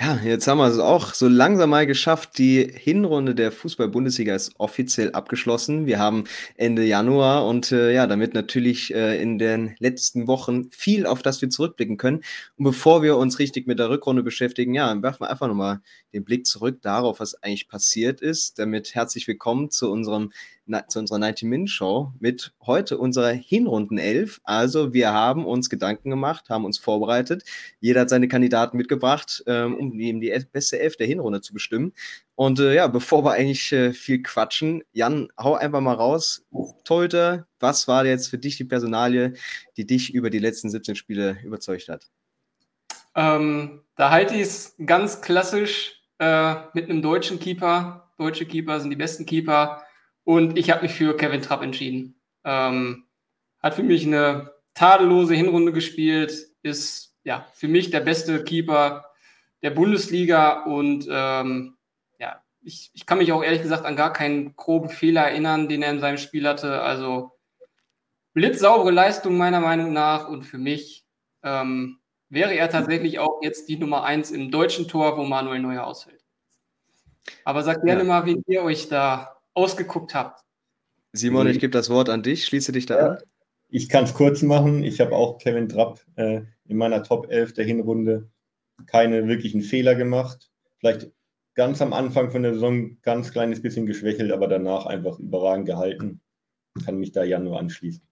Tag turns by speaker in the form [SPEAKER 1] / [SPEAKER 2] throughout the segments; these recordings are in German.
[SPEAKER 1] Ja, jetzt haben wir es auch so langsam mal geschafft. Die Hinrunde der Fußball-Bundesliga ist offiziell abgeschlossen. Wir haben Ende Januar und äh, ja, damit natürlich äh, in den letzten Wochen viel, auf das wir zurückblicken können. Und bevor wir uns richtig mit der Rückrunde beschäftigen, ja, werfen wir einfach nochmal den Blick zurück darauf, was eigentlich passiert ist. Damit herzlich willkommen zu unserem zu unserer 90-Min-Show mit heute unserer Hinrunden-11. Also wir haben uns Gedanken gemacht, haben uns vorbereitet. Jeder hat seine Kandidaten mitgebracht, ähm, um eben die beste Elf der Hinrunde zu bestimmen. Und äh, ja, bevor wir eigentlich äh, viel quatschen, Jan, hau einfach mal raus. Torhüter, was war jetzt für dich die Personalie, die dich über die letzten 17 Spiele überzeugt hat?
[SPEAKER 2] Ähm, da halte ich es ganz klassisch äh, mit einem deutschen Keeper. Deutsche Keeper sind die besten Keeper. Und ich habe mich für Kevin Trapp entschieden. Ähm, hat für mich eine tadellose Hinrunde gespielt, ist ja für mich der beste Keeper der Bundesliga und ähm, ja, ich, ich kann mich auch ehrlich gesagt an gar keinen groben Fehler erinnern, den er in seinem Spiel hatte. Also blitzsaubere Leistung meiner Meinung nach und für mich ähm, wäre er tatsächlich auch jetzt die Nummer eins im deutschen Tor, wo Manuel Neuer ausfällt. Aber sagt gerne ja. mal, wie ihr euch da ausgeguckt habt.
[SPEAKER 1] Simon, ich gebe das Wort an dich. Schließe dich da ja, an.
[SPEAKER 3] Ich kann es kurz machen. Ich habe auch Kevin Trapp äh, in meiner Top 11 der Hinrunde keine wirklichen Fehler gemacht. Vielleicht ganz am Anfang von der Saison ganz kleines bisschen geschwächelt, aber danach einfach überragend gehalten. Kann mich da ja nur anschließen.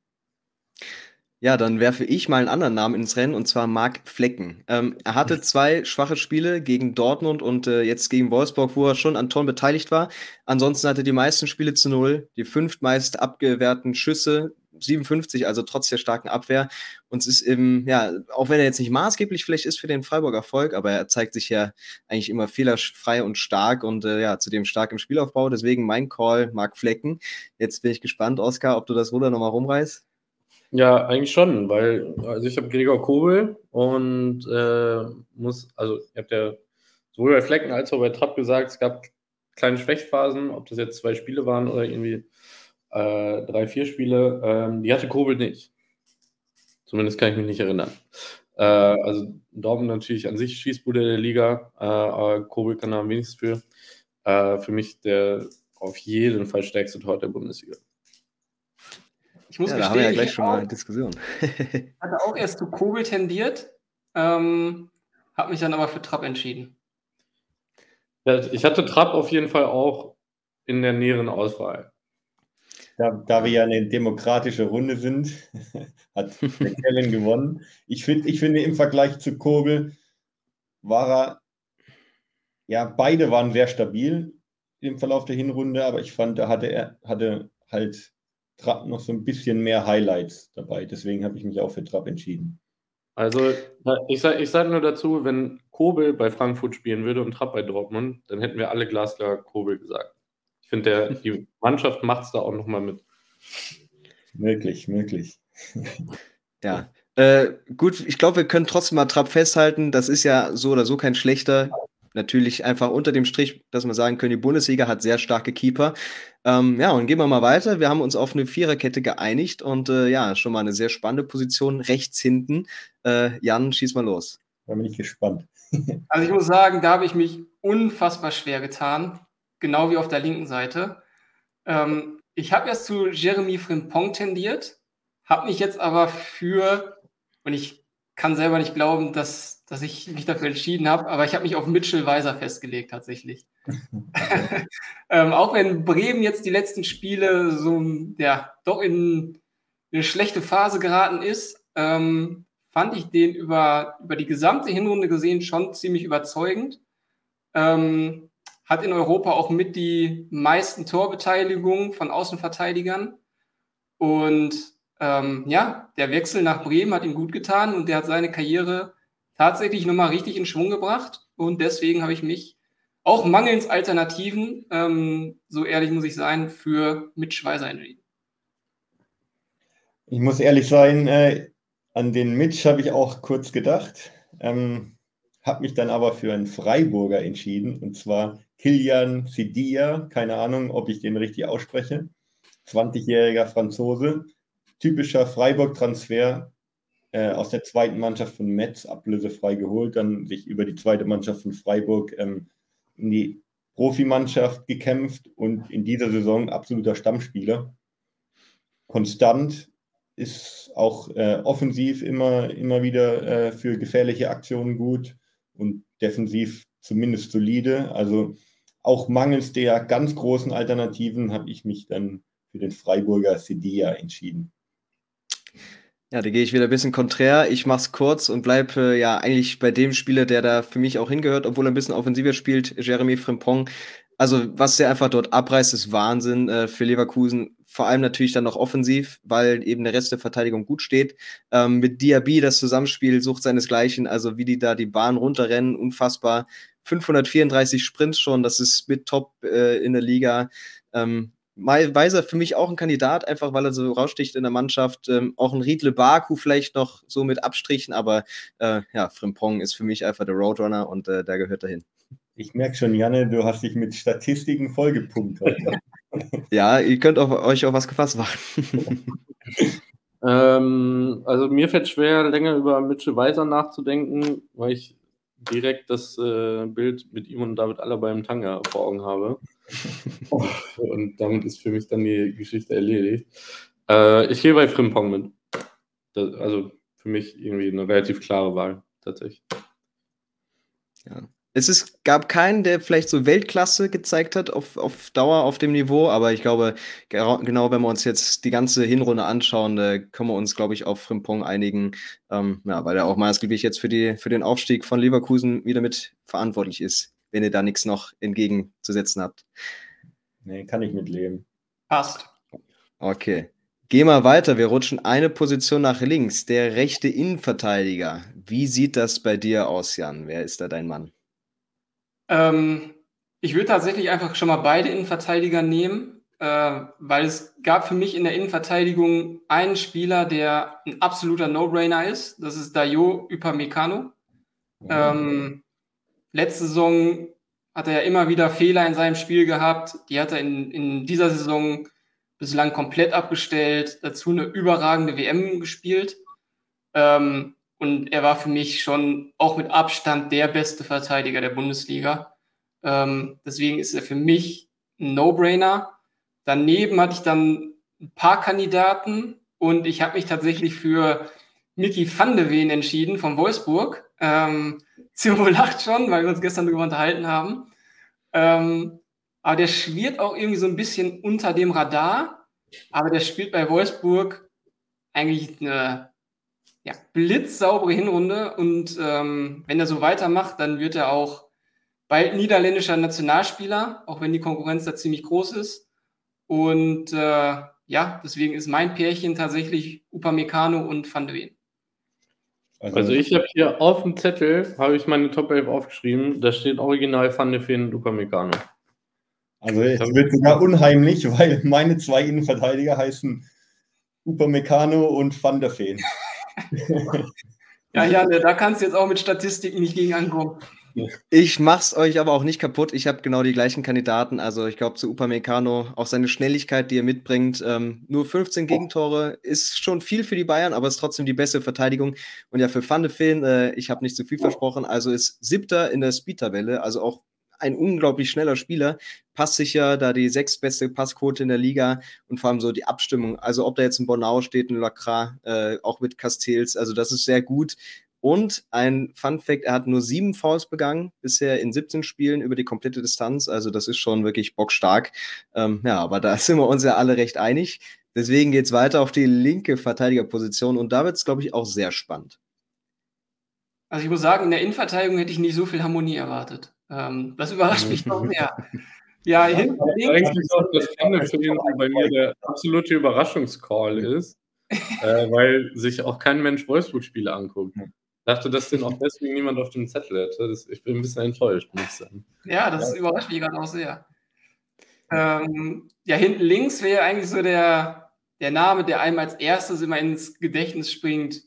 [SPEAKER 1] Ja, dann werfe ich mal einen anderen Namen ins Rennen und zwar Marc Flecken. Ähm, er hatte zwei schwache Spiele gegen Dortmund und äh, jetzt gegen Wolfsburg, wo er schon an Toren beteiligt war. Ansonsten hatte er die meisten Spiele zu null, die fünftmeist abgewehrten Schüsse, 57, also trotz der starken Abwehr. Und es ist eben, ja, auch wenn er jetzt nicht maßgeblich vielleicht ist für den Freiburger Erfolg, aber er zeigt sich ja eigentlich immer fehlerfrei und stark und äh, ja, zudem stark im Spielaufbau. Deswegen mein Call, Marc Flecken. Jetzt bin ich gespannt, Oskar, ob du das Ruder nochmal rumreißt.
[SPEAKER 4] Ja, eigentlich schon, weil also ich habe Gregor Kobel und äh, muss, also ihr habt ja sowohl bei Flecken als auch bei Trapp gesagt, es gab kleine Schwächphasen, ob das jetzt zwei Spiele waren oder irgendwie äh, drei, vier Spiele, ähm, die hatte Kobel nicht. Zumindest kann ich mich nicht erinnern. Äh, also Dortmund natürlich an sich Schießbude der Liga, äh, aber Kobel kann da am wenigsten für. Äh, für mich der auf jeden Fall stärkste Tor der Bundesliga.
[SPEAKER 1] Ich muss ja, gestehen, da haben wir ja gleich schon mal eine Diskussion.
[SPEAKER 2] hatte auch erst zu Kobel tendiert, ähm, habe mich dann aber für Trapp entschieden.
[SPEAKER 4] Ja, ich hatte Trapp auf jeden Fall auch in der näheren Auswahl.
[SPEAKER 3] Da, da wir ja eine demokratische Runde sind, hat Kellen gewonnen. Ich, find, ich finde, im Vergleich zu Kobel war er, ja, beide waren sehr stabil im Verlauf der Hinrunde, aber ich fand, da hatte er hatte halt Trapp noch so ein bisschen mehr Highlights dabei. Deswegen habe ich mich auch für Trapp entschieden.
[SPEAKER 4] Also, ich sage ich sag nur dazu, wenn Kobel bei Frankfurt spielen würde und Trapp bei Dortmund, dann hätten wir alle glasklar Kobel gesagt. Ich finde, die Mannschaft macht es da auch nochmal mit.
[SPEAKER 3] Möglich, möglich.
[SPEAKER 1] Ja. Äh, gut, ich glaube, wir können trotzdem mal Trapp festhalten. Das ist ja so oder so kein schlechter natürlich einfach unter dem Strich, dass wir sagen können, die Bundesliga hat sehr starke Keeper. Ähm, ja, und gehen wir mal weiter. Wir haben uns auf eine Viererkette geeinigt und äh, ja, schon mal eine sehr spannende Position rechts hinten. Äh, Jan, schieß mal los.
[SPEAKER 3] Da bin ich gespannt.
[SPEAKER 2] also ich muss sagen, da habe ich mich unfassbar schwer getan, genau wie auf der linken Seite. Ähm, ich habe erst zu Jeremy Frimpong tendiert, habe mich jetzt aber für, und ich kann selber nicht glauben, dass dass ich mich dafür entschieden habe, aber ich habe mich auf Mitchell Weiser festgelegt tatsächlich. ähm, auch wenn Bremen jetzt die letzten Spiele so ja doch in eine schlechte Phase geraten ist, ähm, fand ich den über, über die gesamte Hinrunde gesehen schon ziemlich überzeugend. Ähm, hat in Europa auch mit die meisten Torbeteiligungen von Außenverteidigern. Und ähm, ja, der Wechsel nach Bremen hat ihm gut getan und der hat seine Karriere tatsächlich nochmal richtig in Schwung gebracht. Und deswegen habe ich mich auch mangels Alternativen, ähm, so ehrlich muss ich sein, für Mitch Weiser entschieden.
[SPEAKER 3] Ich muss ehrlich sein, äh, an den Mitch habe ich auch kurz gedacht, ähm, habe mich dann aber für einen Freiburger entschieden, und zwar Kilian Sidia, keine Ahnung, ob ich den richtig ausspreche, 20-jähriger Franzose, typischer Freiburg-Transfer, äh, aus der zweiten Mannschaft von Metz ablösefrei geholt, dann sich über die zweite Mannschaft von Freiburg ähm, in die Profimannschaft gekämpft und in dieser Saison absoluter Stammspieler. Konstant ist auch äh, offensiv immer, immer wieder äh, für gefährliche Aktionen gut und defensiv zumindest solide. Also auch mangels der ganz großen Alternativen habe ich mich dann für den Freiburger Sedia entschieden.
[SPEAKER 1] Ja, da gehe ich wieder ein bisschen konträr. Ich mache es kurz und bleibe äh, ja eigentlich bei dem Spieler, der da für mich auch hingehört, obwohl er ein bisschen offensiver spielt, Jeremy Frimpong. Also, was der einfach dort abreißt, ist Wahnsinn äh, für Leverkusen. Vor allem natürlich dann noch offensiv, weil eben der Rest der Verteidigung gut steht. Ähm, mit Diaby das Zusammenspiel sucht seinesgleichen. Also, wie die da die Bahn runterrennen, unfassbar. 534 Sprints schon, das ist mit top äh, in der Liga. Ähm, Weiser für mich auch ein Kandidat, einfach weil er so raussticht in der Mannschaft. Ähm, auch ein Riedle Baku vielleicht noch so mit Abstrichen, aber äh, ja, Frimpong ist für mich einfach der Roadrunner und äh, da gehört er hin.
[SPEAKER 3] Ich merke schon, Janne, du hast dich mit Statistiken vollgepumpt.
[SPEAKER 1] ja, ihr könnt auf, euch auch was gefasst machen.
[SPEAKER 4] ähm, also mir fällt schwer, länger über Mitchell Weiser nachzudenken, weil ich direkt das äh, Bild mit ihm und David Alaba im Tanga vor Augen habe. und damit ist für mich dann die Geschichte erledigt. Äh, ich gehe bei Frimpong mit. Das, also für mich irgendwie eine relativ klare Wahl, tatsächlich.
[SPEAKER 1] Ja. Es ist, gab keinen, der vielleicht so Weltklasse gezeigt hat auf, auf Dauer auf dem Niveau, aber ich glaube, genau wenn wir uns jetzt die ganze Hinrunde anschauen, da können wir uns, glaube ich, auf Frimpong einigen, ähm, ja, weil er auch maßgeblich jetzt für, die, für den Aufstieg von Leverkusen wieder mit verantwortlich ist, wenn ihr da nichts noch entgegenzusetzen habt.
[SPEAKER 3] Nee, kann ich mitleben.
[SPEAKER 2] Passt.
[SPEAKER 1] Okay. Gehen wir weiter. Wir rutschen eine Position nach links. Der rechte Innenverteidiger. Wie sieht das bei dir aus, Jan? Wer ist da dein Mann?
[SPEAKER 2] Ähm, ich würde tatsächlich einfach schon mal beide Innenverteidiger nehmen, äh, weil es gab für mich in der Innenverteidigung einen Spieler, der ein absoluter No-Brainer ist. Das ist Dayo Upamecano. Ähm, letzte Saison hat er ja immer wieder Fehler in seinem Spiel gehabt. Die hat er in, in dieser Saison bislang komplett abgestellt. Dazu eine überragende WM gespielt. Ähm, und er war für mich schon auch mit Abstand der beste Verteidiger der Bundesliga. Ähm, deswegen ist er für mich ein No-Brainer. Daneben hatte ich dann ein paar Kandidaten und ich habe mich tatsächlich für Mickey van de Ven entschieden von Wolfsburg. Ähm, Zero lacht schon, weil wir uns gestern darüber unterhalten haben. Ähm, aber der schwirrt auch irgendwie so ein bisschen unter dem Radar. Aber der spielt bei Wolfsburg eigentlich eine ja, blitzsaubere Hinrunde und ähm, wenn er so weitermacht, dann wird er auch bald niederländischer Nationalspieler, auch wenn die Konkurrenz da ziemlich groß ist. Und äh, ja, deswegen ist mein Pärchen tatsächlich Upamecano und Van de Ven.
[SPEAKER 4] Also, also ich habe hier auf dem Zettel, habe ich meine Top 11 aufgeschrieben, da steht original Van de Ven und Upamecano.
[SPEAKER 3] Also es wird sogar unheimlich, weil meine zwei Innenverteidiger heißen Upamecano und Van der Ven
[SPEAKER 2] ja, Jan, da kannst du jetzt auch mit Statistiken nicht gegen ankommen.
[SPEAKER 1] Ich mach's euch aber auch nicht kaputt. Ich habe genau die gleichen Kandidaten. Also ich glaube zu Upamecano, auch seine Schnelligkeit, die er mitbringt. Ähm, nur 15 Gegentore ist schon viel für die Bayern, aber ist trotzdem die beste Verteidigung. Und ja, für Van de Feen, äh, ich habe nicht zu viel versprochen, also ist siebter in der Speed-Tabelle, also auch ein unglaublich schneller Spieler, passsicher, da die sechstbeste Passquote in der Liga und vor allem so die Abstimmung. Also ob da jetzt ein Bonau steht, ein Lacra, äh, auch mit Castells, also das ist sehr gut. Und ein Fun Fact, er hat nur sieben Fouls begangen, bisher in 17 Spielen über die komplette Distanz. Also das ist schon wirklich bockstark. Ähm, ja, aber da sind wir uns ja alle recht einig. Deswegen geht es weiter auf die linke Verteidigerposition und da wird es, glaube ich, auch sehr spannend.
[SPEAKER 2] Also ich muss sagen, in der Innenverteidigung hätte ich nicht so viel Harmonie erwartet. Ähm, das überrascht mich noch mehr.
[SPEAKER 4] Ja, ja hinten Eigentlich auch das Spannende für ihn bei mir der absolute Überraschungscall ist, äh, weil sich auch kein Mensch Wolfsburg-Spiele anguckt. Ich dachte, dass den auch deswegen niemand auf dem Zettel hätte. Das, ich bin ein bisschen enttäuscht, muss ich sagen.
[SPEAKER 2] Ja, das ja. überrascht mich gerade auch sehr. Ähm, ja, hinten links wäre eigentlich so der, der Name, der einem als erstes immer ins Gedächtnis springt,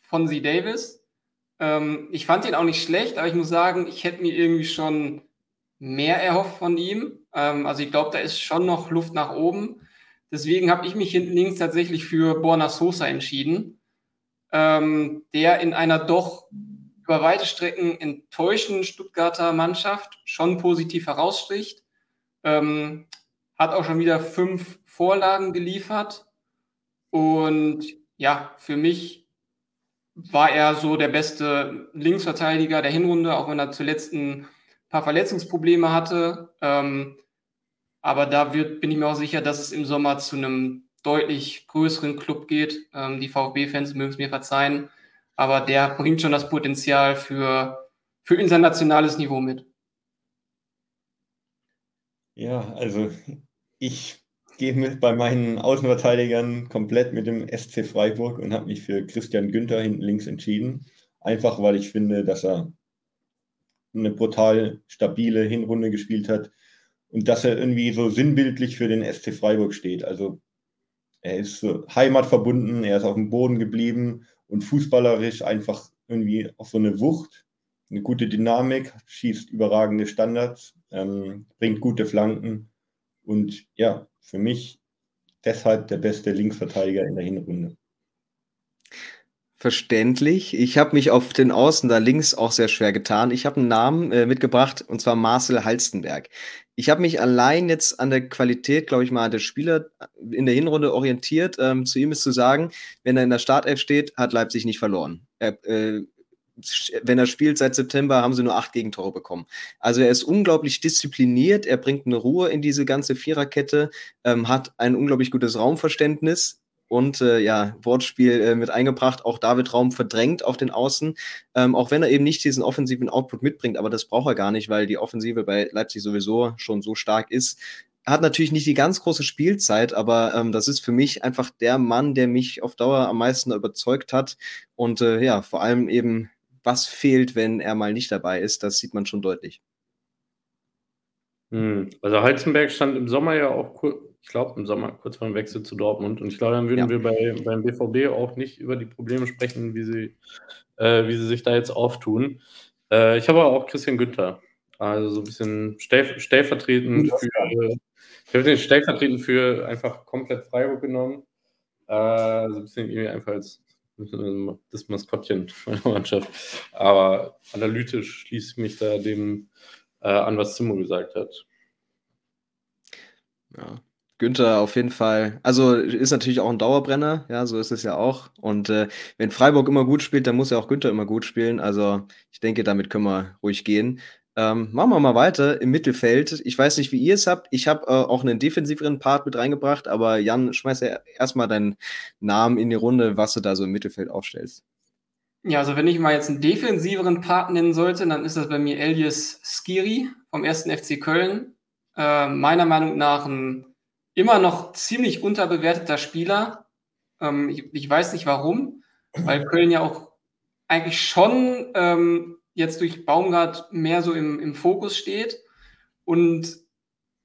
[SPEAKER 2] von Sie Davis. Ähm, ich fand ihn auch nicht schlecht, aber ich muss sagen, ich hätte mir irgendwie schon mehr erhofft von ihm. Ähm, also ich glaube, da ist schon noch Luft nach oben. Deswegen habe ich mich hinten links tatsächlich für Borna Sosa entschieden. ähm, der in einer doch über weite Strecken enttäuschenden Stuttgarter Mannschaft schon positiv heraussticht. Ähm, hat auch schon wieder fünf Vorlagen geliefert. Und ja, für mich war er so der beste Linksverteidiger der Hinrunde, auch wenn er zuletzt ein paar Verletzungsprobleme hatte. Ähm, aber da wird, bin ich mir auch sicher, dass es im Sommer zu einem deutlich größeren Club geht. Ähm, die VfB-Fans mögen es mir verzeihen, aber der bringt schon das Potenzial für, für internationales Niveau mit.
[SPEAKER 3] Ja, also ich gehe mit bei meinen Außenverteidigern komplett mit dem SC Freiburg und habe mich für Christian Günther hinten links entschieden. Einfach weil ich finde, dass er eine brutal stabile Hinrunde gespielt hat und dass er irgendwie so sinnbildlich für den SC Freiburg steht. Also er ist so heimatverbunden, er ist auf dem Boden geblieben und fußballerisch einfach irgendwie auch so eine Wucht, eine gute Dynamik, schießt überragende Standards, ähm, bringt gute Flanken und ja, für mich deshalb der beste Linksverteidiger in der Hinrunde.
[SPEAKER 1] Verständlich. Ich habe mich auf den Außen da links auch sehr schwer getan. Ich habe einen Namen äh, mitgebracht und zwar Marcel Halstenberg. Ich habe mich allein jetzt an der Qualität, glaube ich mal, der Spieler in der Hinrunde orientiert. Ähm, zu ihm ist zu sagen, wenn er in der Startelf steht, hat Leipzig nicht verloren. Er, äh, wenn er spielt seit September, haben sie nur acht Gegentore bekommen. Also er ist unglaublich diszipliniert, er bringt eine Ruhe in diese ganze Viererkette, ähm, hat ein unglaublich gutes Raumverständnis, und äh, ja, Wortspiel äh, mit eingebracht, auch David Raum verdrängt auf den Außen, ähm, auch wenn er eben nicht diesen offensiven Output mitbringt, aber das braucht er gar nicht, weil die Offensive bei Leipzig sowieso schon so stark ist. Er hat natürlich nicht die ganz große Spielzeit, aber ähm, das ist für mich einfach der Mann, der mich auf Dauer am meisten überzeugt hat. Und äh, ja, vor allem eben, was fehlt, wenn er mal nicht dabei ist, das sieht man schon deutlich.
[SPEAKER 4] Hm. Also Heizenberg stand im Sommer ja auch ich glaube, im Sommer kurz vor dem Wechsel zu Dortmund. Und ich glaube, dann würden ja. wir bei, beim BVB auch nicht über die Probleme sprechen, wie sie, äh, wie sie sich da jetzt auftun. Äh, ich habe aber auch Christian Günther. Also so ein bisschen stell, stellvertretend für, ich habe den stellvertretend für einfach komplett Freiburg genommen. Äh, so ein bisschen irgendwie einfach als das Maskottchen meiner Mannschaft. Aber analytisch schließe ich mich da dem äh, an, was Zimmer gesagt hat.
[SPEAKER 1] Ja, Günther auf jeden Fall. Also ist natürlich auch ein Dauerbrenner, ja, so ist es ja auch. Und äh, wenn Freiburg immer gut spielt, dann muss ja auch Günther immer gut spielen. Also ich denke, damit können wir ruhig gehen. Ähm, machen wir mal weiter im Mittelfeld. Ich weiß nicht, wie ihr es habt. Ich habe äh, auch einen defensiveren Part mit reingebracht, aber Jan, schmeiß ja erstmal deinen Namen in die Runde, was du da so im Mittelfeld aufstellst.
[SPEAKER 2] Ja, also wenn ich mal jetzt einen defensiveren Part nennen sollte, dann ist das bei mir Elias Skiri vom 1. FC Köln. Äh, meiner Meinung nach ein immer noch ziemlich unterbewerteter Spieler. Ähm, ich, ich, weiß nicht warum, weil Köln ja auch eigentlich schon ähm, jetzt durch Baumgart mehr so im, im Fokus steht. Und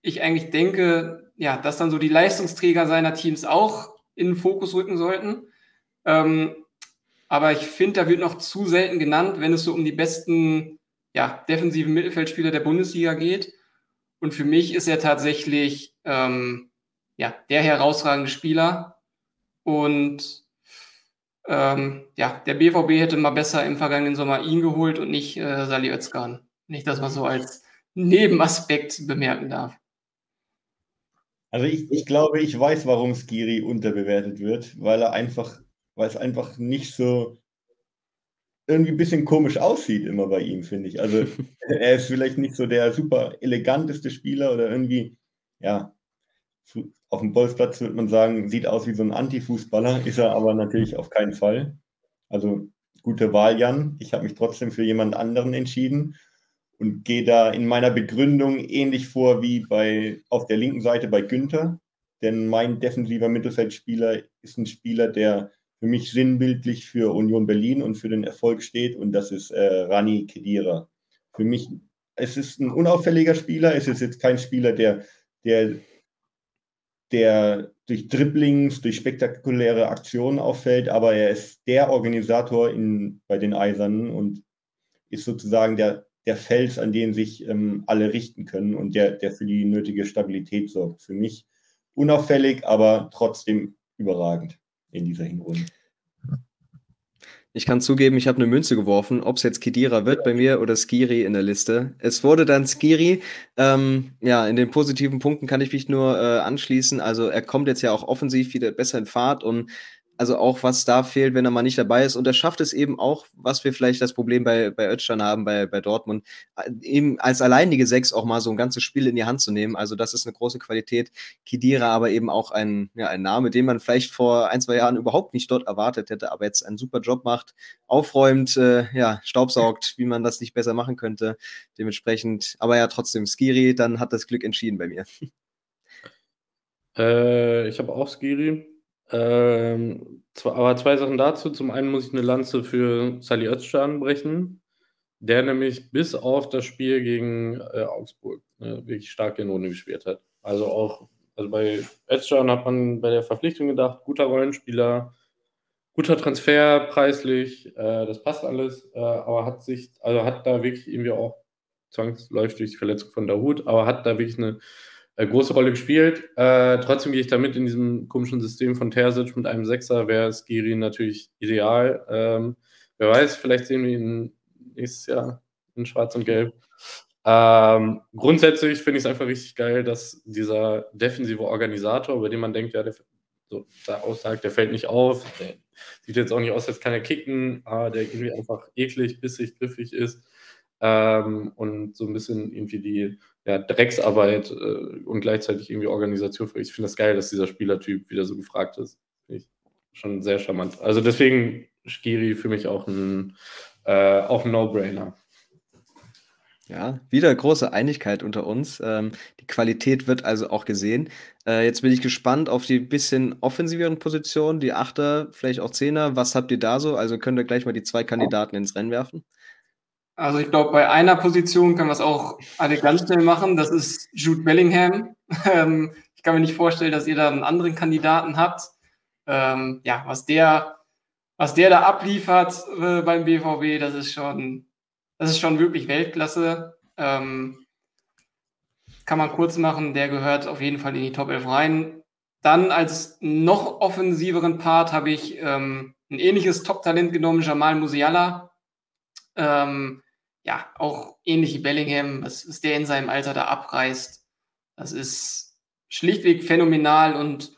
[SPEAKER 2] ich eigentlich denke, ja, dass dann so die Leistungsträger seiner Teams auch in den Fokus rücken sollten. Ähm, aber ich finde, da wird noch zu selten genannt, wenn es so um die besten ja, defensiven Mittelfeldspieler der Bundesliga geht. Und für mich ist er tatsächlich ähm, ja, der herausragende Spieler. Und ähm, ja, der BVB hätte mal besser im vergangenen Sommer ihn geholt und nicht äh, Sali Özkan. Nicht, dass man so als Nebenaspekt bemerken darf.
[SPEAKER 3] Also ich, ich glaube, ich weiß, warum Skiri unterbewertet wird, weil er einfach, weil es einfach nicht so irgendwie ein bisschen komisch aussieht immer bei ihm, finde ich. Also er ist vielleicht nicht so der super eleganteste Spieler oder irgendwie, ja, auf dem Bolzplatz würde man sagen, sieht aus wie so ein Anti-Fußballer, ist er aber natürlich auf keinen Fall. Also gute Wahl, Jan. Ich habe mich trotzdem für jemand anderen entschieden und gehe da in meiner Begründung ähnlich vor wie bei auf der linken Seite bei Günther. Denn mein defensiver Mittelfeldspieler ist ein Spieler, der für mich sinnbildlich für Union Berlin und für den Erfolg steht und das ist äh, Rani Kedira. Für mich, es ist ein unauffälliger Spieler, es ist jetzt kein Spieler, der, der der durch Dribblings, durch spektakuläre Aktionen auffällt, aber er ist der Organisator in, bei den Eisernen und ist sozusagen der, der Fels, an den sich ähm, alle richten können und der, der für die nötige Stabilität sorgt. Für mich unauffällig, aber trotzdem überragend in dieser Hinrunde.
[SPEAKER 1] Ich kann zugeben, ich habe eine Münze geworfen, ob es jetzt Kedira wird bei mir oder Skiri in der Liste. Es wurde dann Skiri. Ähm, ja, in den positiven Punkten kann ich mich nur äh, anschließen. Also er kommt jetzt ja auch offensiv wieder besser in Fahrt und also auch was da fehlt, wenn er mal nicht dabei ist. Und er schafft es eben auch, was wir vielleicht das Problem bei, bei Özcan haben, bei, bei Dortmund, äh, eben als alleinige Sechs auch mal so ein ganzes Spiel in die Hand zu nehmen. Also das ist eine große Qualität. Kidira aber eben auch ein, ja, ein Name, den man vielleicht vor ein, zwei Jahren überhaupt nicht dort erwartet hätte, aber jetzt einen super Job macht, aufräumt, äh, ja, staubsaugt, wie man das nicht besser machen könnte. Dementsprechend, aber ja, trotzdem Skiri, dann hat das Glück entschieden bei mir.
[SPEAKER 4] Äh, ich habe auch Skiri. Ähm, aber zwei Sachen dazu. Zum einen muss ich eine Lanze für Sally Özcan brechen, der nämlich bis auf das Spiel gegen äh, Augsburg ne, wirklich stark in Runde gespielt hat. Also auch, also bei Özcan hat man bei der Verpflichtung gedacht, guter Rollenspieler, guter Transfer, preislich, äh, das passt alles, äh, aber hat sich, also hat da wirklich irgendwie auch zwangsläufig durch die Verletzung von Dahut, aber hat da wirklich eine große Rolle gespielt. Äh, trotzdem gehe ich damit in diesem komischen System von Terzic mit einem Sechser, wäre Skiri natürlich ideal. Ähm, wer weiß, vielleicht sehen wir ihn nächstes Jahr in Schwarz und Gelb. Ähm, grundsätzlich finde ich es einfach richtig geil, dass dieser defensive Organisator, bei dem man denkt, ja, der so da aussagt, der fällt nicht auf, der sieht jetzt auch nicht aus, als kann er kicken, aber der irgendwie einfach eklig, bissig, griffig ist ähm, und so ein bisschen irgendwie die ja, Drecksarbeit äh, und gleichzeitig irgendwie Organisation. Ich finde das geil, dass dieser Spielertyp wieder so gefragt ist. Finde ich schon sehr charmant. Also deswegen Skiri für mich auch ein, äh, ein No-Brainer.
[SPEAKER 1] Ja, wieder große Einigkeit unter uns. Ähm, die Qualität wird also auch gesehen. Äh, jetzt bin ich gespannt auf die bisschen offensiveren Positionen, die Achter, vielleicht auch Zehner. Was habt ihr da so? Also könnt ihr gleich mal die zwei Kandidaten ins Rennen werfen?
[SPEAKER 2] Also ich glaube, bei einer Position kann man es auch alle ganz schnell machen. Das ist Jude Bellingham. Ähm, ich kann mir nicht vorstellen, dass ihr da einen anderen Kandidaten habt. Ähm, ja, was der, was der da abliefert äh, beim BVB, das ist schon, das ist schon wirklich Weltklasse. Ähm, kann man kurz machen, der gehört auf jeden Fall in die Top 11 rein. Dann als noch offensiveren Part habe ich ähm, ein ähnliches Top-Talent genommen, Jamal Musiala. Ähm, ja, auch ähnlich wie Bellingham, was, was der in seinem Alter da abreißt, das ist schlichtweg phänomenal und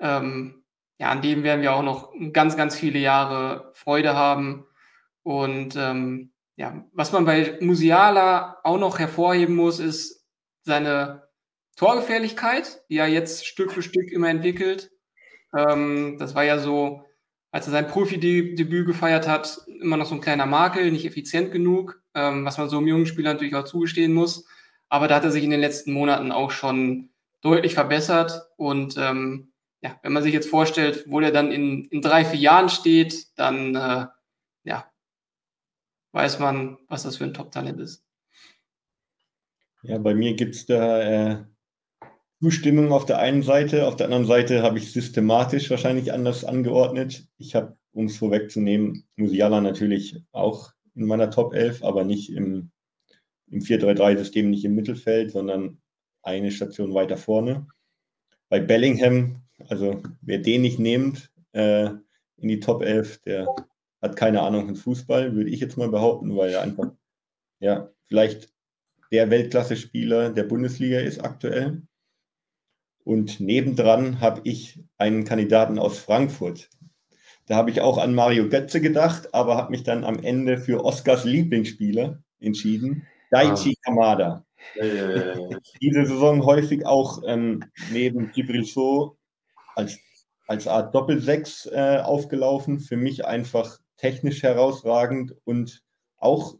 [SPEAKER 2] ähm, ja, an dem werden wir auch noch ganz, ganz viele Jahre Freude haben. Und ähm, ja, was man bei Musiala auch noch hervorheben muss, ist seine Torgefährlichkeit, die er jetzt Stück für Stück immer entwickelt. Ähm, das war ja so, als er sein Profidebüt gefeiert hat, immer noch so ein kleiner Makel, nicht effizient genug ähm, was man so einem jungen Spieler natürlich auch zugestehen muss. Aber da hat er sich in den letzten Monaten auch schon deutlich verbessert. Und ähm, ja, wenn man sich jetzt vorstellt, wo der dann in, in drei, vier Jahren steht, dann äh, ja, weiß man, was das für ein Top-Talent ist.
[SPEAKER 3] Ja, bei mir gibt es da äh, Zustimmung auf der einen Seite, auf der anderen Seite habe ich systematisch wahrscheinlich anders angeordnet. Ich habe, um es vorwegzunehmen, Musiala natürlich auch in meiner Top 11, aber nicht im, im 4-3-3-System, nicht im Mittelfeld, sondern eine Station weiter vorne. Bei Bellingham, also wer den nicht nimmt äh, in die Top 11, der hat keine Ahnung von Fußball, würde ich jetzt mal behaupten, weil er einfach, ja, vielleicht der Weltklasse-Spieler der Bundesliga ist aktuell. Und nebendran habe ich einen Kandidaten aus Frankfurt, da habe ich auch an Mario Götze gedacht, aber habe mich dann am Ende für Oscars Lieblingsspieler entschieden, Daichi ah. Kamada. Äh. Diese Saison häufig auch ähm, neben Gibril So als, als Art Doppelsechs äh, aufgelaufen. Für mich einfach technisch herausragend und auch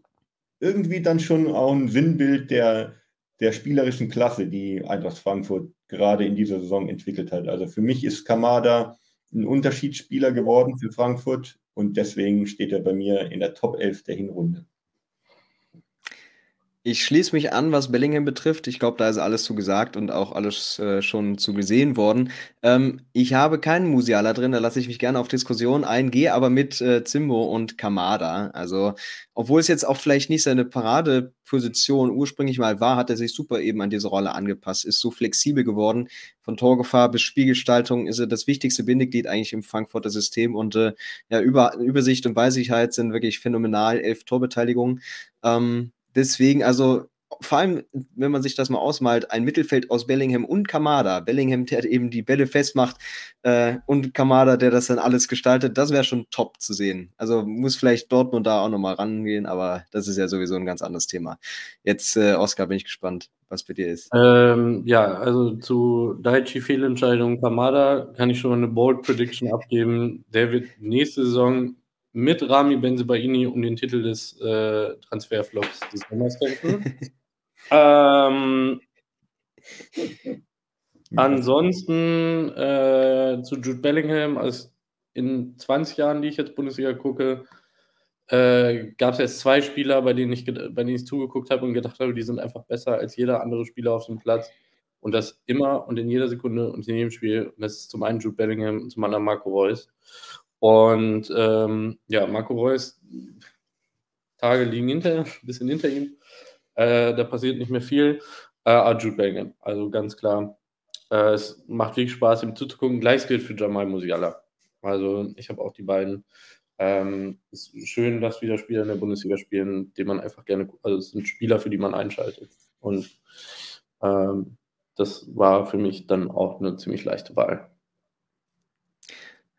[SPEAKER 3] irgendwie dann schon auch ein Sinnbild der, der spielerischen Klasse, die Eintracht Frankfurt gerade in dieser Saison entwickelt hat. Also für mich ist Kamada ein Unterschiedsspieler geworden für Frankfurt und deswegen steht er bei mir in der Top 11 der Hinrunde.
[SPEAKER 1] Ich schließe mich an, was Bellingham betrifft. Ich glaube, da ist alles zu gesagt und auch alles äh, schon zu gesehen worden. Ähm, ich habe keinen Musiala drin, da lasse ich mich gerne auf Diskussion ein, gehe aber mit äh, Zimbo und Kamada. Also, obwohl es jetzt auch vielleicht nicht seine Paradeposition ursprünglich mal war, hat er sich super eben an diese Rolle angepasst, ist so flexibel geworden. Von Torgefahr bis Spielgestaltung ist er das wichtigste Bindeglied eigentlich im Frankfurter System und äh, ja, Über Übersicht und Weisigkeit sind wirklich phänomenal. Elf Torbeteiligungen. Ähm, Deswegen, also vor allem, wenn man sich das mal ausmalt, ein Mittelfeld aus Bellingham und Kamada. Bellingham, der eben die Bälle festmacht äh, und Kamada, der das dann alles gestaltet, das wäre schon top zu sehen. Also muss vielleicht Dortmund da auch nochmal rangehen, aber das ist ja sowieso ein ganz anderes Thema. Jetzt, äh, Oskar, bin ich gespannt, was bei dir ist.
[SPEAKER 4] Ähm, ja, also zu Daichi Fehlentscheidung Kamada kann ich schon eine Bold Prediction abgeben. Der wird nächste Saison mit Rami Benzebaini um den Titel des äh, Transferflops des Sommers kämpfen. ähm, ansonsten äh, zu Jude Bellingham, also in 20 Jahren, die ich jetzt Bundesliga gucke, äh, gab es jetzt zwei Spieler, bei denen, ich, bei denen ich zugeguckt habe und gedacht habe, die sind einfach besser als jeder andere Spieler auf dem Platz. Und das immer und in jeder Sekunde und in jedem Spiel. Und das ist zum einen Jude Bellingham und zum anderen Marco Reus. Und ähm, ja, Marco Reus, Tage liegen hinter, ein bisschen hinter ihm. Äh, da passiert nicht mehr viel. Äh, Jude Bellingham, also ganz klar. Äh, es macht wirklich Spaß, ihm zuzugucken. Gleich gilt für Jamal Musiala. Also ich habe auch die beiden. Ähm, es ist schön, dass wieder Spieler in der Bundesliga spielen, die man einfach gerne, also es sind Spieler, für die man einschaltet. Und ähm, das war für mich dann auch eine ziemlich leichte Wahl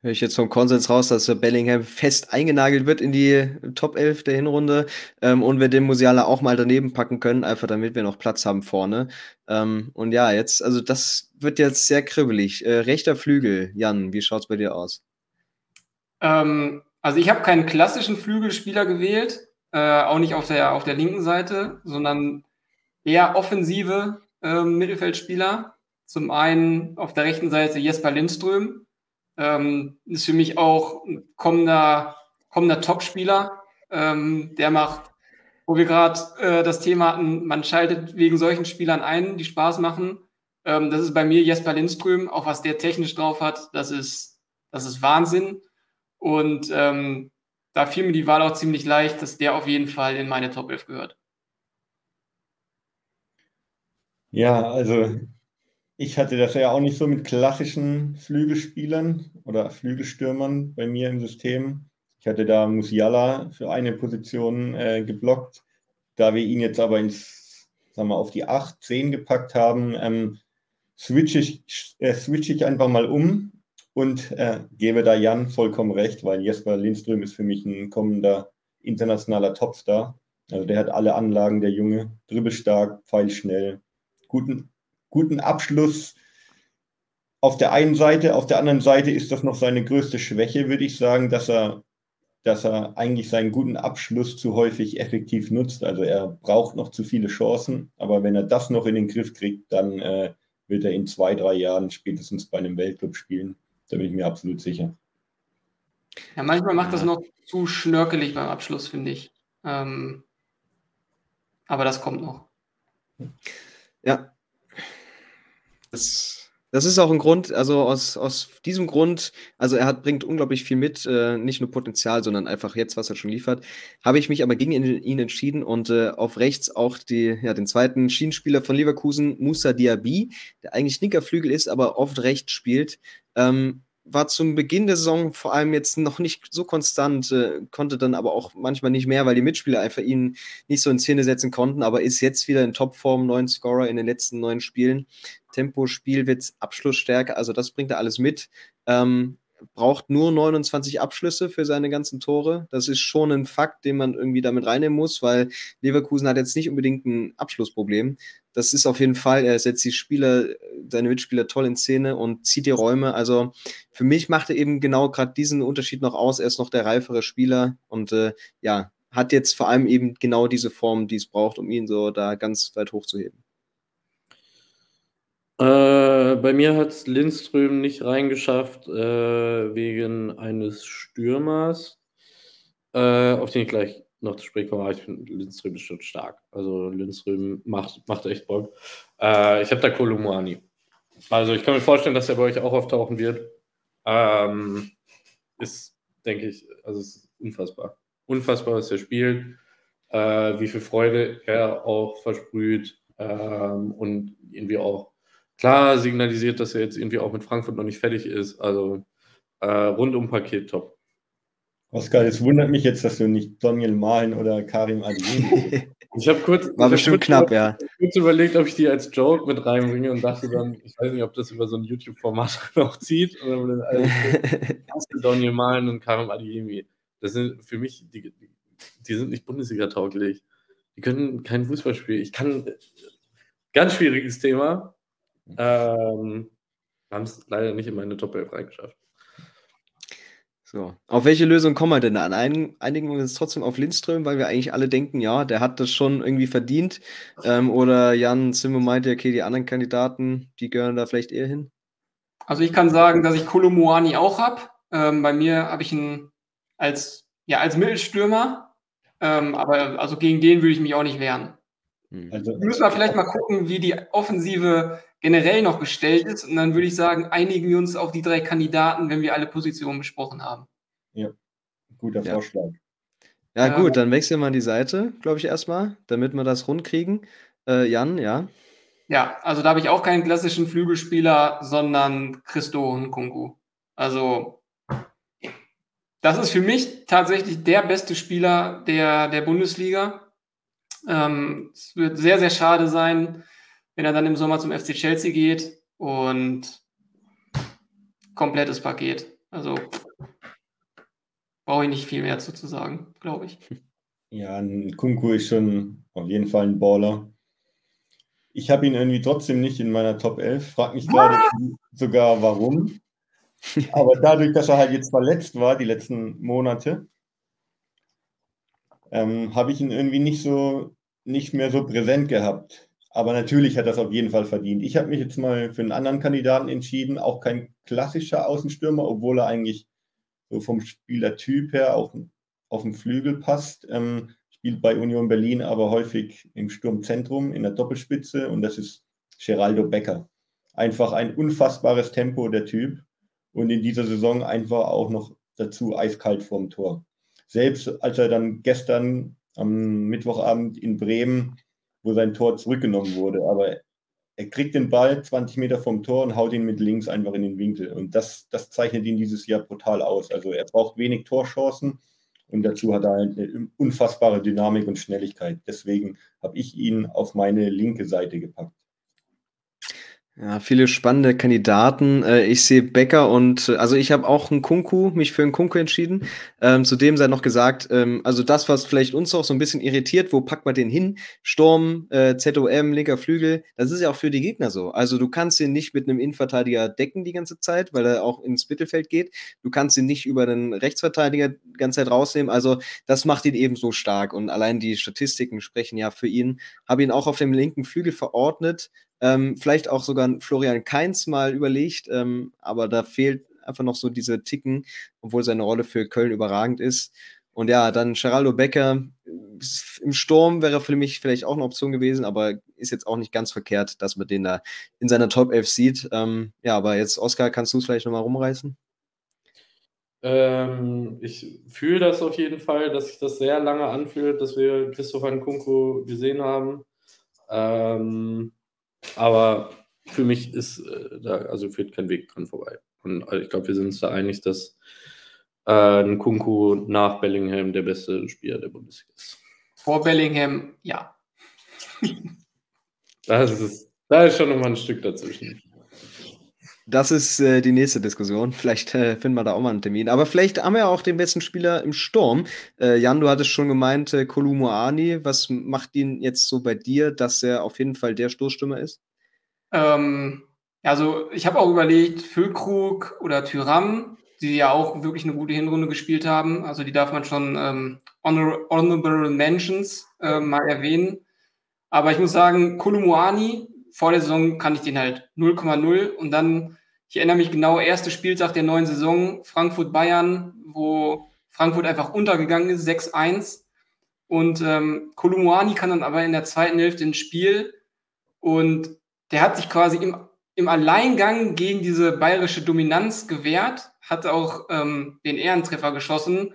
[SPEAKER 1] höre ich jetzt vom Konsens raus, dass Bellingham fest eingenagelt wird in die Top 11 der Hinrunde ähm, und wir den Musiala auch mal daneben packen können, einfach damit wir noch Platz haben vorne. Ähm, und ja, jetzt, also das wird jetzt sehr kribbelig. Äh, rechter Flügel, Jan, wie schaut es bei dir aus?
[SPEAKER 2] Ähm, also ich habe keinen klassischen Flügelspieler gewählt, äh, auch nicht auf der, auf der linken Seite, sondern eher offensive äh, Mittelfeldspieler. Zum einen auf der rechten Seite Jesper Lindström, ähm, ist für mich auch ein kommender, kommender Topspieler. Ähm, der macht, wo wir gerade äh, das Thema hatten, man schaltet wegen solchen Spielern ein, die Spaß machen. Ähm, das ist bei mir Jesper Lindström, auch was der technisch drauf hat, das ist, das ist Wahnsinn. Und ähm, da fiel mir die Wahl auch ziemlich leicht, dass der auf jeden Fall in meine Top 11 gehört.
[SPEAKER 3] Ja, also ich hatte das ja auch nicht so mit klassischen Flügelspielern oder Flügelstürmern bei mir im System. Ich hatte da Musiala für eine Position äh, geblockt. Da wir ihn jetzt aber ins, sagen wir, auf die 8, 10 gepackt haben, ähm, switche ich, äh, switch ich einfach mal um und äh, gebe da Jan vollkommen recht, weil Jesper Lindström ist für mich ein kommender internationaler Topstar. Also der hat alle Anlagen, der Junge, dribbelstark, pfeilschnell, guten guten Abschluss auf der einen Seite. Auf der anderen Seite ist das noch seine größte Schwäche, würde ich sagen, dass er, dass er eigentlich seinen guten Abschluss zu häufig effektiv nutzt. Also er braucht noch zu viele Chancen, aber wenn er das noch in den Griff kriegt, dann äh, wird er in zwei, drei Jahren spätestens bei einem Weltclub spielen. Da bin ich mir absolut sicher.
[SPEAKER 2] Ja, manchmal macht das noch zu schnörkelig beim Abschluss, finde ich. Ähm, aber das kommt noch.
[SPEAKER 1] Ja, das, das ist auch ein Grund, also aus, aus diesem Grund, also er hat, bringt unglaublich viel mit, äh, nicht nur Potenzial, sondern einfach jetzt, was er schon liefert, habe ich mich aber gegen ihn, ihn entschieden und äh, auf rechts auch die, ja, den zweiten Schienenspieler von Leverkusen, Musa Diaby, der eigentlich linker Flügel ist, aber oft rechts spielt. Ähm, war zum Beginn der Saison vor allem jetzt noch nicht so konstant, äh, konnte dann aber auch manchmal nicht mehr, weil die Mitspieler einfach ihn nicht so in Szene setzen konnten, aber ist jetzt wieder in Topform, neun Scorer in den letzten neun Spielen. Tempo, Spielwitz, Abschlussstärke, also das bringt er alles mit. Ähm, braucht nur 29 Abschlüsse für seine ganzen Tore. Das ist schon ein Fakt, den man irgendwie damit reinnehmen muss, weil Leverkusen hat jetzt nicht unbedingt ein Abschlussproblem. Das ist auf jeden Fall, er setzt die Spieler, seine Mitspieler toll in Szene und zieht die Räume. Also für mich macht er eben genau gerade diesen Unterschied noch aus. Er ist noch der reifere Spieler und äh, ja, hat jetzt vor allem eben genau diese Form, die es braucht, um ihn so da ganz weit hochzuheben.
[SPEAKER 4] Äh, bei mir hat es Lindström nicht reingeschafft, äh, wegen eines Stürmers, äh, auf den ich gleich noch zu sprechen komme, ich finde Lindström ist schon stark. Also Lindström macht, macht echt Bock. Äh, ich habe da Kolumuani. Also ich kann mir vorstellen, dass er bei euch auch auftauchen wird. Ähm, ist, denke ich, also ist unfassbar. Unfassbar, was er spielt, äh, wie viel Freude er auch versprüht ähm, und irgendwie auch klar signalisiert, dass er jetzt irgendwie auch mit Frankfurt noch nicht fertig ist. Also äh, rundum Paket top.
[SPEAKER 3] Oskar, es wundert mich jetzt, dass du nicht Daniel Mahlen oder Karim Adeyemi
[SPEAKER 4] Ich habe kurz,
[SPEAKER 1] War bestimmt knapp, ja.
[SPEAKER 4] kurz überlegt, ob ich die als Joke mit reinbringe und dachte dann, ich weiß nicht, ob das über so ein YouTube-Format noch zieht oder Daniel Mahlen und Karim Adeyemi. Das sind für mich, die, die sind nicht Bundesliga-tauglich. Die können kein Fußball spielen. Ich kann, ganz schwieriges Thema. Ähm, haben es leider nicht in meine Top 11 reingeschafft.
[SPEAKER 1] So. Auf welche Lösung kommen wir denn da? Ein, einigen wir uns trotzdem auf Lindström, weil wir eigentlich alle denken, ja, der hat das schon irgendwie verdient. Ähm, oder Jan Zimmer meinte, okay, die anderen Kandidaten, die gehören da vielleicht eher hin.
[SPEAKER 2] Also ich kann sagen, dass ich Kolomoani auch habe. Ähm, bei mir habe ich ihn als, ja, als Mittelstürmer. Ähm, aber also gegen den würde ich mich auch nicht wehren.
[SPEAKER 1] Hm.
[SPEAKER 3] Also,
[SPEAKER 2] Müssen wir vielleicht mal gucken, wie die Offensive generell noch gestellt ist. Und dann würde ich sagen, einigen wir uns auf die drei Kandidaten, wenn wir alle Positionen besprochen haben.
[SPEAKER 3] guter
[SPEAKER 1] Ja.
[SPEAKER 3] Vorschlag.
[SPEAKER 1] Ja,
[SPEAKER 2] Ja.
[SPEAKER 1] gut, dann wechseln wir an die Seite, glaube ich, erstmal, damit wir das rund kriegen. Äh, Jan, ja.
[SPEAKER 2] Ja, also da habe ich auch keinen klassischen Flügelspieler, sondern Christo Nkunku. Also das ist für mich tatsächlich der beste Spieler der, der Bundesliga. Ähm, es wird sehr, sehr schade sein, wenn er dann im Sommer zum FC Chelsea geht und komplettes Paket. Also brauche ich nicht viel mehr zu, zu sagen, glaube ich.
[SPEAKER 3] Ja, ein Kunku ist schon auf jeden Fall ein Baller. Ich habe ihn irgendwie trotzdem nicht in meiner Top 11. Frag mich gerade sogar, warum. Aber dadurch, dass er halt jetzt verletzt war, die letzten Monate, ähm, habe ich ihn irgendwie nicht so, nicht mehr so präsent gehabt. Aber natürlich hat das auf jeden Fall verdient. Ich habe mich jetzt mal für einen anderen Kandidaten entschieden, auch kein klassischer Außenstürmer, obwohl er eigentlich so vom Spielertyp her auch auf dem Flügel passt. Ähm, spielt bei Union Berlin aber häufig im Sturmzentrum in der Doppelspitze und das ist Geraldo Becker. Einfach ein unfassbares Tempo, der Typ. Und in dieser Saison einfach auch noch dazu eiskalt vorm Tor. Selbst als er dann gestern am Mittwochabend in Bremen, wo sein Tor zurückgenommen wurde, aber er kriegt den Ball 20 Meter vom Tor und haut ihn mit links einfach in den Winkel. Und das, das zeichnet ihn dieses Jahr brutal aus. Also er braucht wenig Torchancen und dazu hat er eine unfassbare Dynamik und Schnelligkeit. Deswegen habe ich ihn auf meine linke Seite gepackt.
[SPEAKER 1] Ja, viele spannende Kandidaten. Äh, ich sehe Becker und äh, also ich habe auch einen Kunku, mich für einen Kunku entschieden. Ähm, zudem sei noch gesagt, ähm, also das, was vielleicht uns auch so ein bisschen irritiert, wo packt man den hin? Sturm, äh, ZOM, linker Flügel, das ist ja auch für die Gegner so. Also du kannst ihn nicht mit einem Innenverteidiger decken die ganze Zeit, weil er auch ins Mittelfeld geht. Du kannst ihn nicht über einen Rechtsverteidiger die ganze Zeit rausnehmen. Also das macht ihn eben so stark. Und allein die Statistiken sprechen ja für ihn. Habe ihn auch auf dem linken Flügel verordnet. Ähm, vielleicht auch sogar Florian Kainz mal überlegt, ähm, aber da fehlt einfach noch so diese Ticken, obwohl seine Rolle für Köln überragend ist. Und ja, dann Geraldo Becker im Sturm wäre für mich vielleicht auch eine Option gewesen, aber ist jetzt auch nicht ganz verkehrt, dass man den da in seiner Top 11 sieht. Ähm, ja, aber jetzt, Oskar, kannst du es vielleicht nochmal rumreißen?
[SPEAKER 4] Ähm, ich fühle das auf jeden Fall, dass sich das sehr lange anfühlt, dass wir Christopher Nkunku gesehen haben. Ähm, aber für mich ist äh, da, also führt kein Weg dran vorbei. Und also ich glaube, wir sind uns da einig, dass äh, Nkunku nach Bellingham der beste Spieler der Bundesliga ist.
[SPEAKER 2] Vor Bellingham, ja.
[SPEAKER 4] Das ist, da ist schon nochmal ein Stück dazwischen.
[SPEAKER 1] Das ist äh, die nächste Diskussion. Vielleicht äh, finden wir da auch mal einen Termin. Aber vielleicht haben wir ja auch den besten Spieler im Sturm. Äh, Jan, du hattest schon gemeint, äh, Kolumuani. Was macht ihn jetzt so bei dir, dass er auf jeden Fall der Stoßstürmer ist?
[SPEAKER 2] Ähm, also ich habe auch überlegt, Füllkrug oder Tyram, die ja auch wirklich eine gute Hinrunde gespielt haben. Also die darf man schon ähm, honor Honorable Mentions äh, mal erwähnen. Aber ich muss sagen, Kolumuani, vor der Saison kann ich den halt 0,0 und dann, ich erinnere mich genau, erster Spieltag der neuen Saison, Frankfurt-Bayern, wo Frankfurt einfach untergegangen ist, 6-1. Und ähm, kann dann aber in der zweiten Hälfte ins Spiel und der hat sich quasi im, im Alleingang gegen diese bayerische Dominanz gewehrt, hat auch ähm, den Ehrentreffer geschossen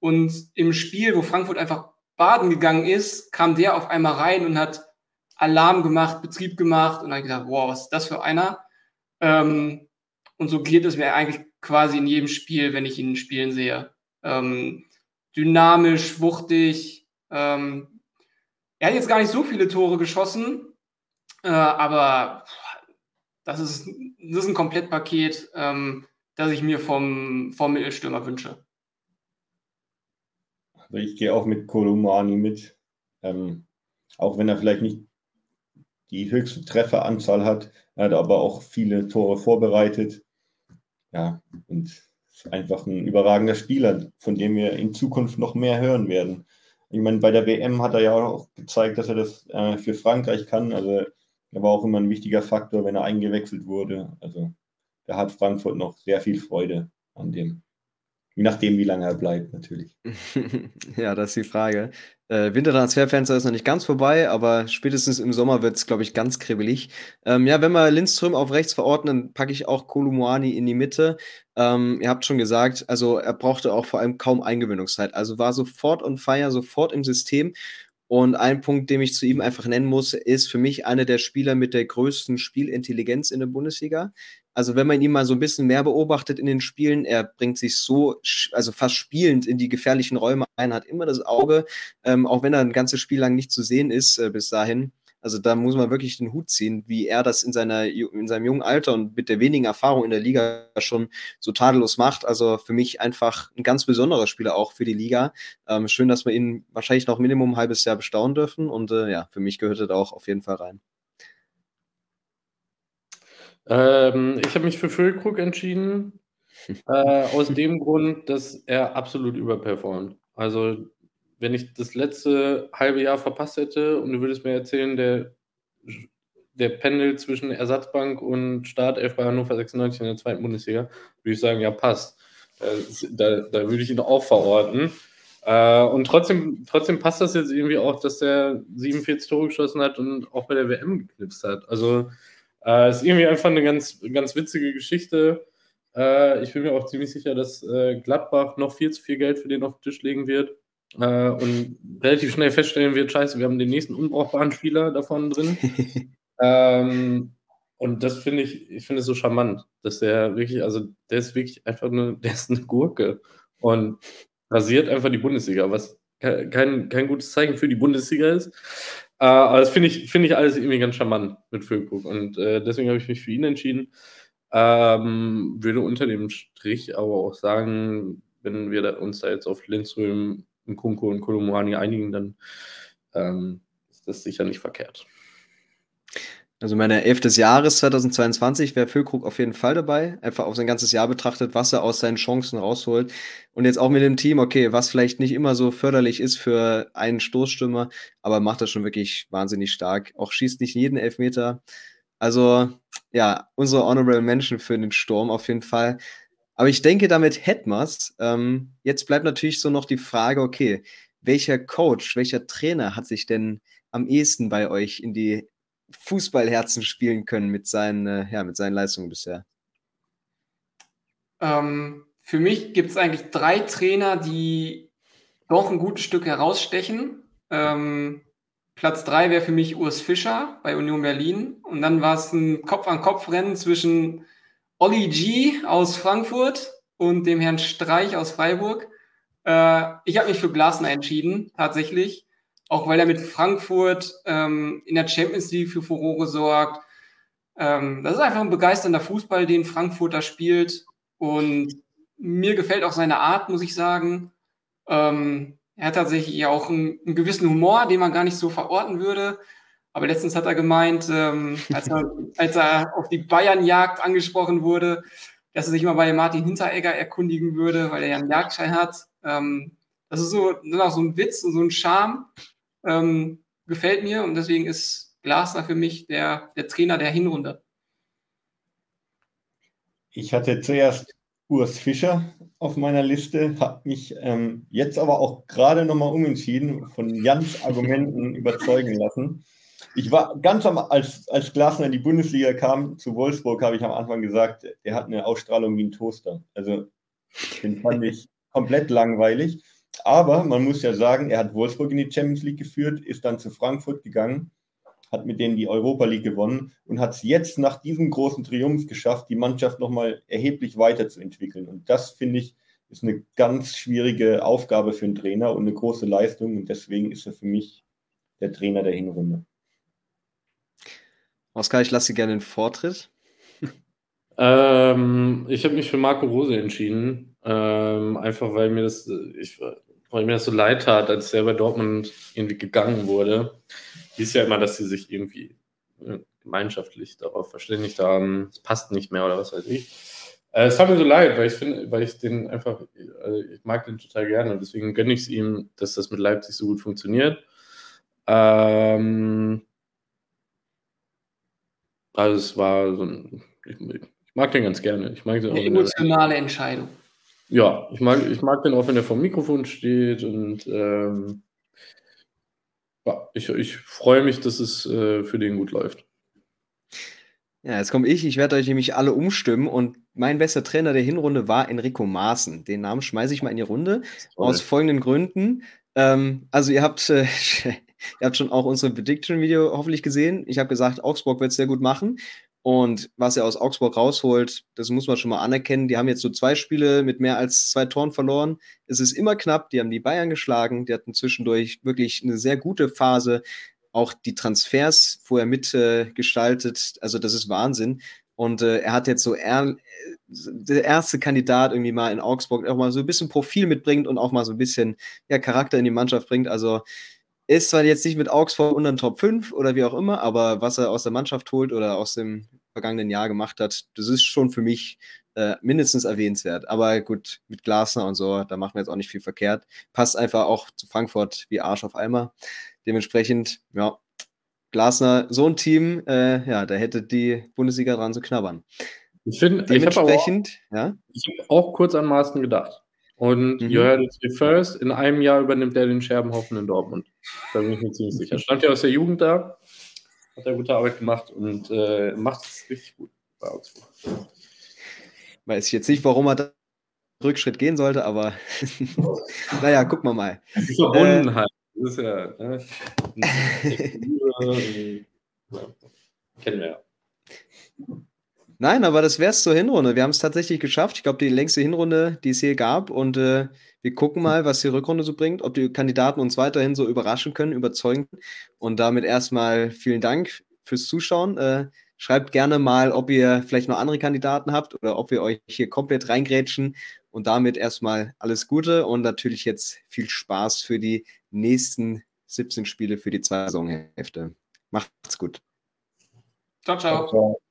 [SPEAKER 2] und im Spiel, wo Frankfurt einfach baden gegangen ist, kam der auf einmal rein und hat Alarm gemacht, Betrieb gemacht und dann gedacht, wow, was ist das für einer? Ähm, und so geht es mir eigentlich quasi in jedem Spiel, wenn ich ihn spielen sehe. Ähm, dynamisch, wuchtig. Ähm, er hat jetzt gar nicht so viele Tore geschossen, äh, aber das ist, das ist ein Komplettpaket, ähm, das ich mir vom, vom Mittelstürmer wünsche.
[SPEAKER 3] Also ich gehe auch mit Kolumani mit. Ähm, auch wenn er vielleicht nicht die höchste Trefferanzahl hat, er hat aber auch viele Tore vorbereitet. Ja, und ist einfach ein überragender Spieler, von dem wir in Zukunft noch mehr hören werden. Ich meine, bei der WM hat er ja auch gezeigt, dass er das äh, für Frankreich kann. Also er war auch immer ein wichtiger Faktor, wenn er eingewechselt wurde. Also da hat Frankfurt noch sehr viel Freude an dem. Je nachdem, wie lange er bleibt, natürlich.
[SPEAKER 1] ja, das ist die Frage. Äh, Wintertransferfenster ist noch nicht ganz vorbei, aber spätestens im Sommer wird es, glaube ich, ganz kribbelig. Ähm, ja, wenn wir Lindström auf rechts verordnen, packe ich auch Kolumuani in die Mitte. Ähm, ihr habt schon gesagt, also er brauchte auch vor allem kaum Eingewöhnungszeit. Also war sofort on fire, sofort im System. Und ein Punkt, den ich zu ihm einfach nennen muss, ist für mich einer der Spieler mit der größten Spielintelligenz in der Bundesliga. Also wenn man ihn mal so ein bisschen mehr beobachtet in den Spielen, er bringt sich so, also fast spielend in die gefährlichen Räume ein, hat immer das Auge, ähm, auch wenn er ein ganzes Spiel lang nicht zu sehen ist äh, bis dahin. Also da muss man wirklich den Hut ziehen, wie er das in, seiner, in seinem jungen Alter und mit der wenigen Erfahrung in der Liga schon so tadellos macht. Also für mich einfach ein ganz besonderer Spieler auch für die Liga. Ähm, schön, dass wir ihn wahrscheinlich noch Minimum ein halbes Jahr bestaunen dürfen. Und äh, ja, für mich gehört er da auch auf jeden Fall rein.
[SPEAKER 4] Ähm, ich habe mich für Füllkrug entschieden, äh, aus dem Grund, dass er absolut überperformt. Also, wenn ich das letzte halbe Jahr verpasst hätte und du würdest mir erzählen, der, der Pendel zwischen Ersatzbank und Startelf bei Hannover 96 in der zweiten Bundesliga, würde ich sagen, ja, passt. Da, da würde ich ihn auch verorten. Äh, und trotzdem, trotzdem passt das jetzt irgendwie auch, dass der 47 Tore geschossen hat und auch bei der WM geknipst hat. Also, äh, ist irgendwie einfach eine ganz, ganz witzige Geschichte. Äh, ich bin mir auch ziemlich sicher, dass äh, Gladbach noch viel zu viel Geld für den auf den Tisch legen wird äh, und relativ schnell feststellen wird: Scheiße, wir haben den nächsten unbrauchbaren Spieler davon drin. ähm, und das finde ich, ich finde es so charmant, dass der wirklich, also der ist wirklich einfach eine, der ist eine Gurke und rasiert einfach die Bundesliga, was kein, kein gutes Zeichen für die Bundesliga ist. Äh, aber das finde ich, find ich alles irgendwie ganz charmant mit Füllkrug. Und äh, deswegen habe ich mich für ihn entschieden. Ähm, würde unter dem Strich aber auch sagen, wenn wir da uns da jetzt auf Lindström, Kunko und Kolomani einigen, dann ähm, ist das sicher nicht verkehrt.
[SPEAKER 1] Also meine Elf des Jahres 2022 wäre Füllkrug auf jeden Fall dabei. Einfach auf sein ganzes Jahr betrachtet, was er aus seinen Chancen rausholt. Und jetzt auch mit dem Team, okay, was vielleicht nicht immer so förderlich ist für einen Stoßstürmer, aber macht das schon wirklich wahnsinnig stark. Auch schießt nicht jeden Elfmeter. Also ja, unsere Honorable Menschen für den Sturm auf jeden Fall. Aber ich denke, damit hätten wir es. Ähm, jetzt bleibt natürlich so noch die Frage, okay, welcher Coach, welcher Trainer hat sich denn am ehesten bei euch in die Fußballherzen spielen können mit seinen, äh, ja, mit seinen Leistungen bisher?
[SPEAKER 2] Ähm, für mich gibt es eigentlich drei Trainer, die doch ein gutes Stück herausstechen. Ähm, Platz drei wäre für mich Urs Fischer bei Union Berlin. Und dann war es ein Kopf-an-Kopf-Rennen zwischen Olli G aus Frankfurt und dem Herrn Streich aus Freiburg. Äh, ich habe mich für Glasner entschieden, tatsächlich auch weil er mit Frankfurt ähm, in der Champions League für Furore sorgt. Ähm, das ist einfach ein begeisternder Fußball, den Frankfurt da spielt. Und mir gefällt auch seine Art, muss ich sagen. Ähm, er hat tatsächlich auch einen, einen, gewissen Humor, den man gar nicht so verorten würde. Aber letztens hat er gemeint, ähm, als, er, als, er, auf die Bayern-Jagd angesprochen wurde, dass er sich mal bei Martin Hinteregger erkundigen würde, weil er ja einen Jagdschein hat. Ähm, das ist so, auch so ein Witz und so ein Charme, ähm, gefällt mir und deswegen ist Glasner für mich der, der Trainer der Hinrunde.
[SPEAKER 3] Ich hatte zuerst Urs Fischer auf meiner Liste, hat mich ähm, jetzt aber auch gerade nochmal umentschieden, von Jans Argumenten überzeugen lassen. Ich war ganz am, als, als Glasner in die Bundesliga kam, zu Wolfsburg, habe ich am Anfang gesagt, er hat eine Ausstrahlung wie ein Toaster. Also, den fand ich komplett langweilig. Aber man muss ja sagen, er hat Wolfsburg in die Champions League geführt, ist dann zu Frankfurt gegangen, hat mit denen die Europa League gewonnen und hat es jetzt nach diesem großen Triumph geschafft, die Mannschaft nochmal erheblich weiterzuentwickeln. Und das finde ich ist eine ganz schwierige Aufgabe für einen Trainer und eine große Leistung. Und deswegen ist er für mich der Trainer der Hinrunde.
[SPEAKER 1] Oskar, ich lasse dir gerne den Vortritt.
[SPEAKER 4] Ähm, ich habe mich für Marco Rose entschieden, ähm, einfach weil mir das, ich, weil mir das so leid tat, als er bei Dortmund irgendwie gegangen wurde. Hieß ja immer, dass sie sich irgendwie äh, gemeinschaftlich darauf verständigt haben, es passt nicht mehr oder was weiß ich. Äh, es hat mir so leid, weil ich finde, weil ich den einfach, also ich mag den total gerne und deswegen gönne ich es ihm, dass das mit Leipzig so gut funktioniert. Ähm, also es war so ein, ich, ich mag den ganz gerne. Ich mag den
[SPEAKER 2] Eine emotionale Entscheidung.
[SPEAKER 4] Ja, ich mag, ich mag den auch, wenn er vor dem Mikrofon steht und ähm, ja, ich, ich freue mich, dass es äh, für den gut läuft.
[SPEAKER 1] Ja, jetzt komme ich. Ich werde euch nämlich alle umstimmen und mein bester Trainer der Hinrunde war Enrico Maaßen. Den Namen schmeiße ich mal in die Runde aus folgenden Gründen. Ähm, also ihr habt, äh, ihr habt schon auch unsere Prediction-Video hoffentlich gesehen. Ich habe gesagt, Augsburg wird es sehr gut machen. Und was er aus Augsburg rausholt, das muss man schon mal anerkennen. Die haben jetzt so zwei Spiele mit mehr als zwei Toren verloren. Es ist immer knapp. Die haben die Bayern geschlagen. Die hatten zwischendurch wirklich eine sehr gute Phase. Auch die Transfers vorher mitgestaltet. Äh, also das ist Wahnsinn. Und äh, er hat jetzt so er, der erste Kandidat irgendwie mal in Augsburg auch mal so ein bisschen Profil mitbringt und auch mal so ein bisschen ja, Charakter in die Mannschaft bringt. Also ist zwar jetzt nicht mit Augsburg unter den Top 5 oder wie auch immer, aber was er aus der Mannschaft holt oder aus dem vergangenen Jahr gemacht hat, das ist schon für mich äh, mindestens erwähnenswert. Aber gut, mit Glasner und so, da machen wir jetzt auch nicht viel verkehrt. Passt einfach auch zu Frankfurt wie Arsch auf Eimer. Dementsprechend, ja, Glasner, so ein Team, äh, ja, da hätte die Bundesliga dran zu knabbern.
[SPEAKER 4] Ich finde, dementsprechend, ich habe ja? Ich hab auch kurz an Maßen gedacht. Und mhm. you heard it first, in einem Jahr übernimmt er den Scherbenhaufen in Dortmund. Da bin ich mir ziemlich sicher. Stand ja aus der Jugend da, hat er gute Arbeit gemacht und äh, macht es richtig gut bei Augsburg.
[SPEAKER 1] Weiß ich jetzt nicht, warum er da Rückschritt gehen sollte, aber naja, gucken wir mal.
[SPEAKER 4] Die Verbundenheit. Äh, das ist ja.
[SPEAKER 1] Ne? Kennen wir ja. Nein, aber das wäre es zur Hinrunde. Wir haben es tatsächlich geschafft. Ich glaube, die längste Hinrunde, die es hier gab. Und äh, wir gucken mal, was die Rückrunde so bringt, ob die Kandidaten uns weiterhin so überraschen können, überzeugen. Und damit erstmal vielen Dank fürs Zuschauen. Äh, schreibt gerne mal, ob ihr vielleicht noch andere Kandidaten habt oder ob wir euch hier komplett reingrätschen. Und damit erstmal alles Gute und natürlich jetzt viel Spaß für die nächsten 17 Spiele für die zwei Saisonhälfte. Macht's gut.
[SPEAKER 2] ciao. ciao. ciao.